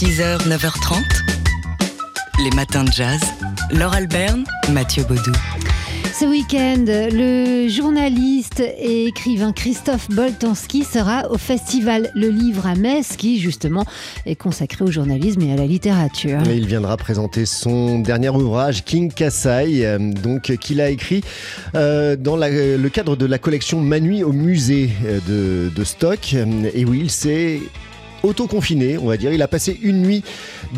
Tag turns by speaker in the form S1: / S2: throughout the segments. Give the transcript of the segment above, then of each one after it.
S1: 6h, 9h30. Les matins de jazz. Laure Alberne, Mathieu Baudou.
S2: Ce week-end, le journaliste et écrivain Christophe Boltanski sera au festival Le Livre à Metz, qui justement est consacré au journalisme et à la littérature.
S3: Et il viendra présenter son dernier ouvrage, King Kassai, euh, donc qu'il a écrit euh, dans la- le cadre de la collection Manui au musée euh, de, de Stock. Et oui, il s'est autoconfiné, on va dire. Il a passé une nuit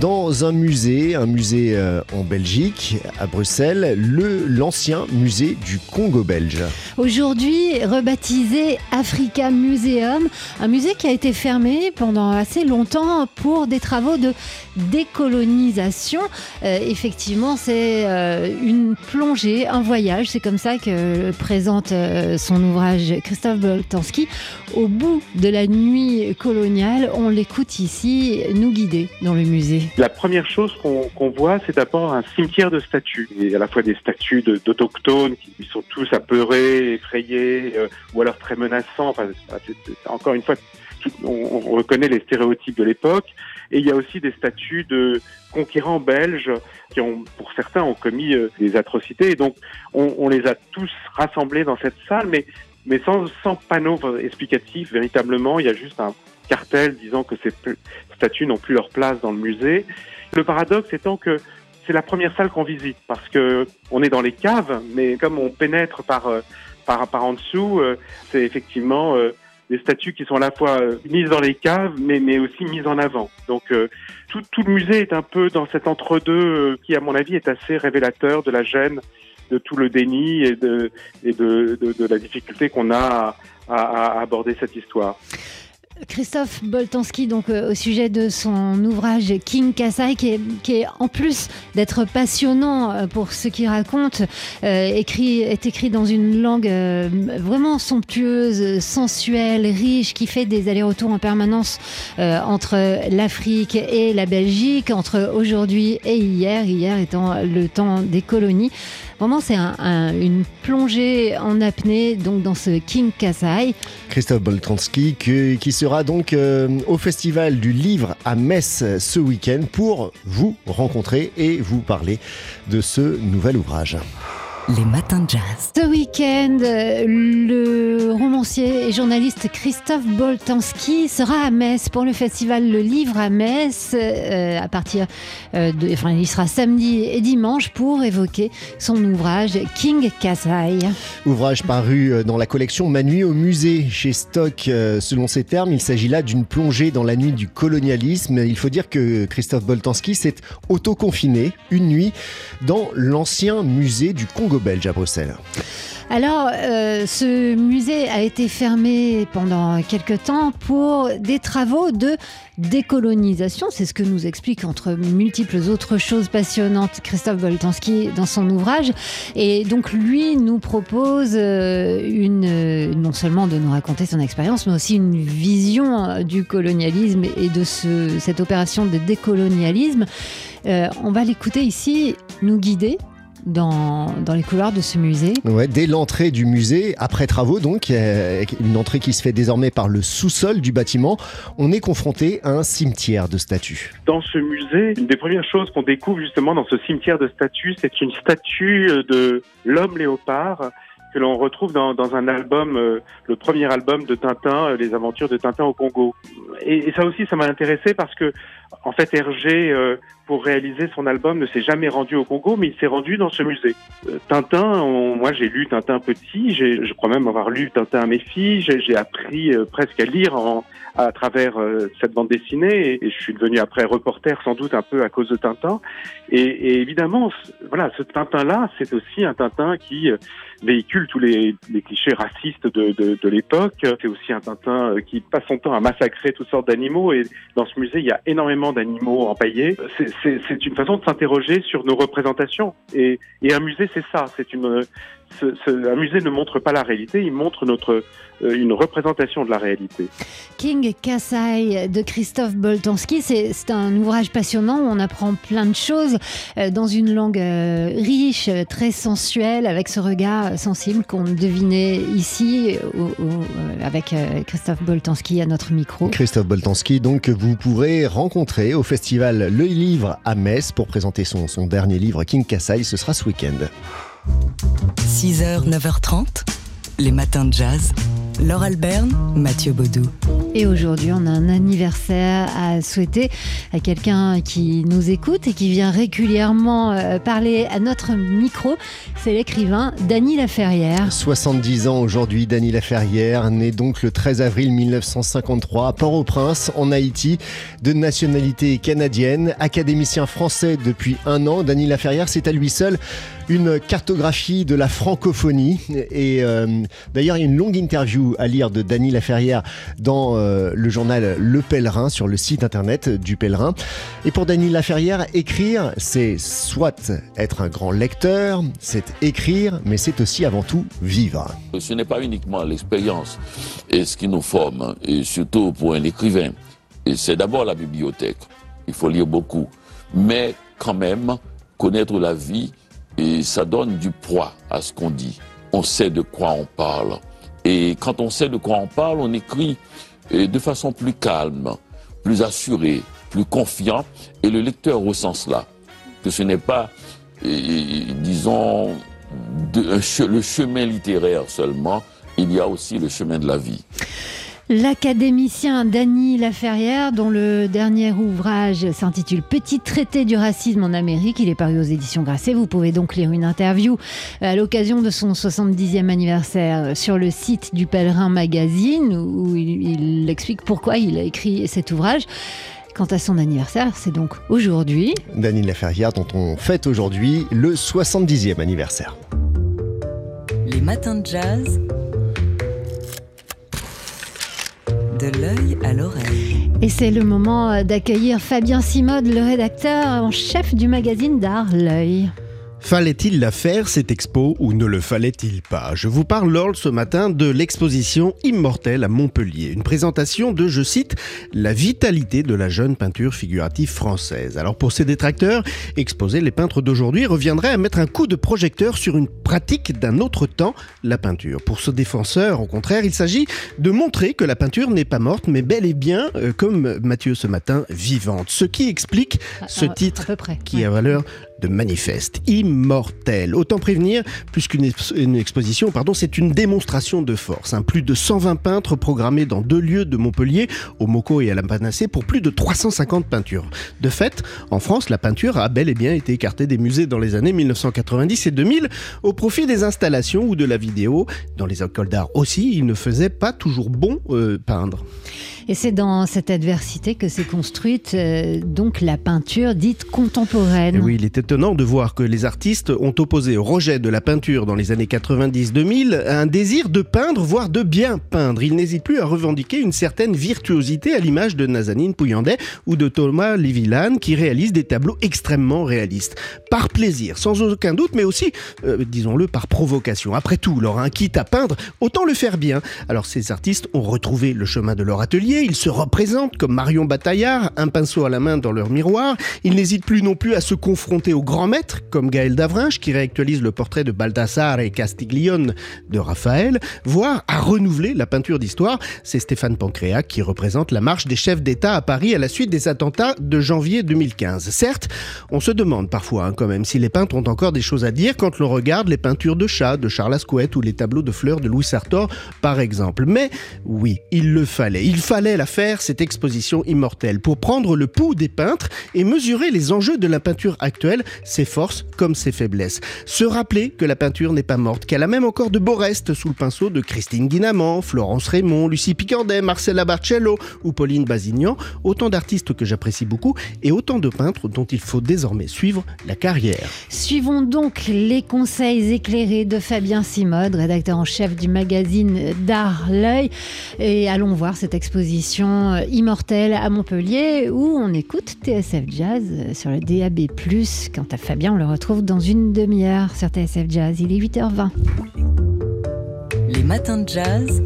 S3: dans un musée, un musée euh, en Belgique, à Bruxelles, le l'ancien musée du Congo belge.
S2: Aujourd'hui, rebaptisé Africa Museum, un musée qui a été fermé pendant assez longtemps pour des travaux de décolonisation. Euh, effectivement, c'est euh, une plongée, un voyage. C'est comme ça que présente son ouvrage Christophe Boltanski. Au bout de la nuit coloniale, on l'écoute ici nous guider dans le musée.
S4: La première chose qu'on voit, c'est d'abord un cimetière de statues. Et à la fois des statues de- d'autochtones qui sont tous apeurés, effrayés, euh, ou alors très menaçants. Encore une fois, on, on reconnaît les stéréotypes de l'époque. Et il y a aussi des statues de conquérants belges qui pour certains, ont commis euh, des atrocités. Et donc, on, les a tous rassemblés dans cette salle, mais, mais sans, sans panneau explicatif véritablement. Il y a juste un cartel disant que ces statues n'ont plus leur place dans le musée. Le paradoxe étant que c'est la première salle qu'on visite parce que on est dans les caves, mais comme on pénètre par euh, par, par en dessous, euh, c'est effectivement euh, des statues qui sont à la fois mises dans les caves, mais mais aussi mises en avant. Donc tout, tout le musée est un peu dans cet entre-deux qui, à mon avis, est assez révélateur de la gêne, de tout le déni et de et de, de, de la difficulté qu'on a à, à- à aborder cette histoire.
S2: Christophe Boltanski, donc euh, au sujet de son ouvrage King Kassai, qui est, en plus d'être passionnant euh, pour ce qu'il raconte, euh, écrit, est écrit dans une langue vraiment somptueuse, sensuelle, riche, qui fait des allers-retours en permanence entre l'Afrique et la Belgique, entre aujourd'hui et hier, hier étant le temps des colonies. Vraiment, c'est un- un- une plongée en apnée donc dans ce King Kassai.
S3: Christophe Boltanski qui donc euh, au Festival du Livre à Metz ce week-end pour vous rencontrer et vous parler de ce nouvel ouvrage.
S1: Les matins de jazz.
S2: Ce week-end, euh, le romancier et journaliste Christophe Boltanski sera à Metz pour le festival Le Livre à Metz. euh, à partir euh, de, enfin, il sera samedi et dimanche pour évoquer son ouvrage King Kassai.
S3: Ouvrage paru euh, dans la collection Manui au musée chez Stock. Selon ses termes, il s'agit là d'une plongée dans la nuit du colonialisme. Il faut dire que Christophe Boltanski s'est autoconfiné une nuit dans l'ancien musée du Congo belge à Bruxelles.
S2: Alors, euh, ce musée a été fermé pendant quelques temps pour des travaux de décolonisation. C'est ce que nous explique, entre multiples autres choses passionnantes, Christophe Boltanski dans son ouvrage. Et donc, lui nous propose euh, une, euh, non seulement de nous raconter son expérience, mais aussi une vision du colonialisme et de ce- cette opération de décolonialisme. On va l'écouter ici, nous guider dans, dans les couloirs de ce musée.
S3: Ouais, dès l'entrée du musée, après travaux donc, une entrée qui se fait désormais par le sous-sol du bâtiment, on est confronté à un cimetière de statues.
S4: dans ce musée, une des premières choses qu'on découvre justement dans ce cimetière de statues, c'est une statue euh, de l'homme léopard que l'on retrouve dans, dans un album, euh, le premier album de Tintin, euh, Les aventures de Tintin au Congo. Et, et ça aussi, ça m'a intéressé parce que, en fait, Hergé, euh, pour réaliser son album, ne s'est jamais rendu au Congo, mais il s'est rendu dans ce musée. Euh, Tintin, on- moi j'ai lu Tintin petit, je crois même avoir lu Tintin à mes filles, j'ai appris euh, presque à lire en, à travers euh, cette bande dessinée et, je suis devenu après reporter sans doute un peu à cause de Tintin. Et, et évidemment, voilà, ce Tintin-là, c'est aussi un Tintin qui euh, véhicule tous les, les clichés racistes de, de, de l'époque. C'est aussi un Tintin qui passe son temps à massacrer toutes sortes d'animaux et dans ce musée, il y a énormément d'animaux empaillés. C'est- une façon de s'interroger sur nos représentations. Et, et un musée, c'est ça. C'est une un musée ne montre pas la réalité, il montre notre euh, une représentation de la réalité.
S2: King Kassai de Christophe Boltanski, c'est un ouvrage passionnant où on apprend plein de choses euh, dans une langue euh, riche, très sensuelle, avec ce regard sensible qu'on devinait ici avec Christophe Boltanski à notre micro.
S3: Christophe Boltanski, donc vous pourrez rencontrer au festival Le Livre à Metz pour présenter son, son dernier livre King Kassai, ce sera ce week-end.
S1: 6h, 9h30, les matins de jazz. Laure Alberne, Mathieu Baudou.
S2: Et aujourd'hui, on a un anniversaire à souhaiter à quelqu'un qui nous écoute et qui vient régulièrement euh, parler à notre micro. C'est l'écrivain Dany Laferrière.
S3: 70 ans aujourd'hui, Dany Laferrière, né donc le 13 avril 1953 à Port-au-Prince, en Haïti, de nationalité canadienne, académicien français depuis un an. Dany Laferrière, c'est à lui seul une cartographie de la francophonie. Et euh, d'ailleurs, il y a une longue interview à lire de Dany Laferrière dans euh, le journal Le Pèlerin, sur le site internet du Pèlerin. Et pour Dany Laferrière, écrire, c'est soit être un grand lecteur, c'est écrire, mais c'est aussi avant tout vivre.
S5: Ce n'est pas uniquement l'expérience et ce qui nous forme, et surtout pour un écrivain. C'est d'abord la bibliothèque. Il faut lire beaucoup. Mais quand même, connaître la vie, et ça donne du poids à ce qu'on dit. On sait de quoi on parle. Et quand on sait de quoi on parle, on écrit de façon plus calme, plus assurée, plus confiant. Et le lecteur ressent cela. Que ce n'est pas, disons, le chemin littéraire seulement, il y a aussi le chemin de la vie.
S2: L'académicien Dany Laferrière, dont le dernier ouvrage s'intitule Petit traité du racisme en Amérique, il est paru aux éditions Grasset. Vous pouvez donc lire une interview à l'occasion de son 70e anniversaire sur le site du Pèlerin Magazine, où il, explique pourquoi il a écrit cet ouvrage. Quant à son anniversaire, c'est donc aujourd'hui.
S3: Dany Laferrière, dont on fête aujourd'hui le 70e anniversaire.
S1: Les matins de jazz. De l'œil à l'oreille.
S2: Et c'est le moment d'accueillir Fabien Simode, le rédacteur en chef du magazine d'art L'œil.
S6: Fallait-il la faire, cette expo, ou ne le fallait-il pas? Je vous parle, Lord, ce matin de l'exposition Immortelle à Montpellier. Une présentation de, je cite, la vitalité de la jeune peinture figurative française. Alors pour ces détracteurs, exposer les peintres d'aujourd'hui reviendrait à mettre un coup de projecteur sur une pratique d'un autre temps, la peinture. Pour ce défenseur, au contraire, il s'agit de montrer que la peinture n'est pas morte, mais bel et bien, euh, comme Mathieu ce matin, vivante. Ce qui explique ah, ce ah, titre qui a valeur de manifeste, immortel. Autant prévenir, puisqu'une une exposition, pardon, c'est une démonstration de force. Plus de 120 peintres programmés dans deux lieux de Montpellier, au Moco et à la Panacée, pour plus de 350 peintures. De fait, en France, la peinture a bel et bien été écartée des musées dans les années 1990 et 2000 au profit des installations ou de la vidéo. Dans les écoles d'art aussi, il ne faisait pas toujours bon euh, peindre.
S2: Et c'est dans cette adversité que s'est construite euh, donc la peinture dite contemporaine.
S6: oui, il est étonnant de voir que les artistes ont opposé au rejet de la peinture dans les années 90-2000 un désir de peindre, voire de bien peindre. Ils n'hésitent plus à revendiquer une certaine virtuosité à l'image de Nazanine Pouyandet ou de Thomas Lévillane qui réalisent des tableaux extrêmement réalistes. Par plaisir, sans aucun doute, mais aussi, euh, disons-le, par provocation. Après tout, leur un quitte à peindre, autant le faire bien. Alors ces artistes ont retrouvé le chemin de leur atelier ils se représentent comme Marion Bataillard, un pinceau à la main dans leur miroir. Ils n'hésitent plus non plus à se confronter aux grands maîtres, comme Gaël Davrinche, qui réactualise le portrait de Baldassare et Castiglione de Raphaël, voire à renouveler la peinture d'histoire. C'est Stéphane Pancréac qui représente la marche des chefs d'État à Paris à la suite des attentats de janvier 2015. Certes, on se demande parfois hein, quand même si les peintres ont encore des choses à dire quand l'on regarde les peintures de chats de Charles Asquette ou les tableaux de fleurs de Louis Sartor, par exemple. Mais oui, il le fallait. Il fallait fallait la faire, cette exposition immortelle, pour prendre le pouls des peintres et mesurer les enjeux de la peinture actuelle, ses forces comme ses faiblesses. Se rappeler que la peinture n'est pas morte, qu'elle a même encore de beaux restes sous le pinceau de Christine Guinamant, Florence Raymond, Lucie Picandet, Marcella Barcello ou Pauline Bazignan, autant d'artistes que j'apprécie beaucoup et autant de peintres dont il faut désormais suivre la carrière.
S2: Suivons donc les conseils éclairés de Fabien Simode, rédacteur en chef du magazine D'Art L'œil, et allons voir cette exposition euh, immortelle à Montpellier où on écoute TSF Jazz euh, sur le DAB+. Quant à Fabien, on le retrouve dans une demi-heure sur TSF Jazz. Il est 8h20.
S1: Les matins de jazz.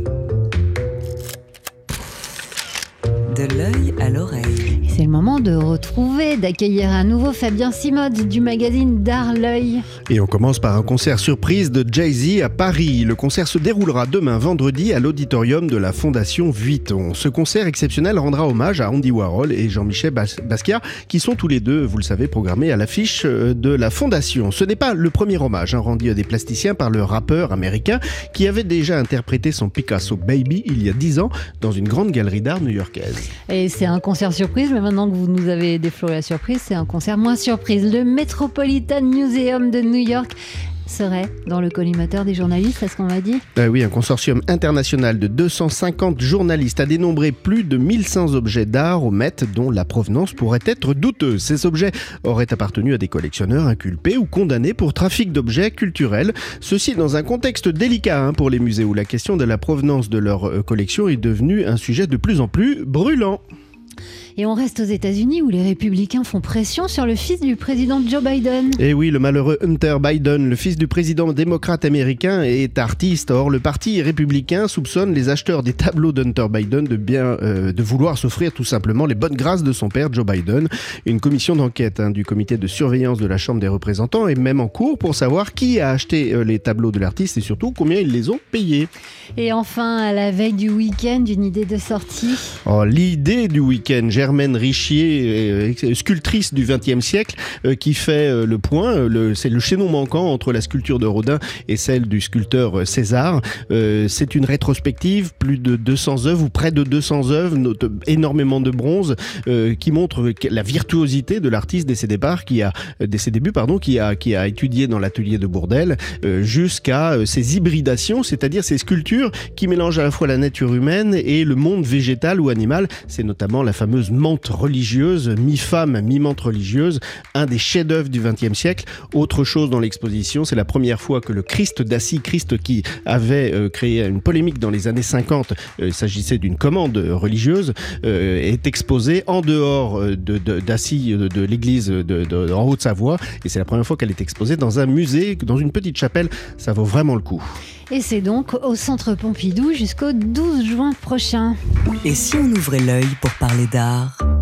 S1: De l'œil à l'oreille.
S2: C'est le moment de retrouver, d'accueillir à nouveau Fabien Simode du magazine D'Art L'œil.
S6: Et on commence par un concert surprise de Jay-Z à Paris. Le concert se déroulera demain vendredi à l'auditorium de la Fondation Vuitton. Ce concert exceptionnel rendra hommage à Andy Warhol et Jean-Michel Bas- Basquiat, qui sont tous les deux, vous le savez, programmés à l'affiche euh, de la Fondation. Ce n'est pas le premier hommage hein, rendu à des plasticiens par le rappeur américain qui avait déjà interprété son Picasso Baby il y a 10 ans dans une grande galerie d'art new-yorkaise.
S2: Et c'est un concert surprise, mais maintenant que vous nous avez défloré la surprise, c'est un concert moins surprise. Le Metropolitan Museum de New York serait dans le collimateur des journalistes, c'est ce qu'on m'a dit
S6: Ah oui, un consortium international de 250 journalistes a dénombré plus de 1100 objets d'art au Met dont la provenance pourrait être douteuse. Ces objets auraient appartenu à des collectionneurs inculpés ou condamnés pour trafic d'objets culturels. Ceci dans un contexte délicat hein, pour les musées où la question de la provenance de leur euh, collection est devenue un sujet de plus en plus brûlant.
S2: Et on reste aux États-Unis où les républicains font pression sur le fils du président Joe Biden.
S6: Et oui, le malheureux Hunter Biden, le fils du président démocrate américain, est artiste. Or, le parti républicain soupçonne les acheteurs des tableaux d'Hunter Biden de bien, euh, de vouloir s'offrir tout simplement les bonnes grâces de son père Joe Biden. Une commission d'enquête hein, du comité de surveillance de la Chambre des représentants est même en cours pour savoir qui a acheté euh, les tableaux de l'artiste et surtout combien ils les ont payés.
S2: Et enfin, à la veille du week-end, une idée de sortie.
S6: Oh, L'idée du week-end, Germaine Richier, euh, sculptrice du XXe siècle, euh, qui fait euh, le point. C'est le chaînon manquant entre la sculpture de Rodin et celle du sculpteur César. C'est une rétrospective, plus de 200 œuvres ou près de 200 œuvres, énormément de bronze, qui montre la virtuosité de l'artiste dès ses débuts, pardon, qui a étudié dans l'atelier de Bourdelle, euh, jusqu'à ces hybridations, c'est-à-dire ces sculptures qui mélangent à la fois la nature humaine et le monde végétal ou animal. C'est notamment la fameuse menthe religieuse, mi-femme, mi-menthe religieuse, un des chefs-d'œuvre du XXe siècle. Autre chose dans l'exposition, c'est la première fois que le Christ d'Assis, Christ qui avait euh, créé une polémique dans les années 50, euh, il s'agissait d'une commande religieuse, euh, est exposé en dehors euh, de, de- d'Assis de, de l'église de, de- en Haute-Savoie. Et c'est la première fois qu'elle est exposée dans un musée, dans une petite chapelle. Ça vaut vraiment le coup.
S2: Et c'est donc au Centre Pompidou jusqu'au 12 juin prochain.
S1: Et si on ouvrait l'œil pour parler d'art? Noir.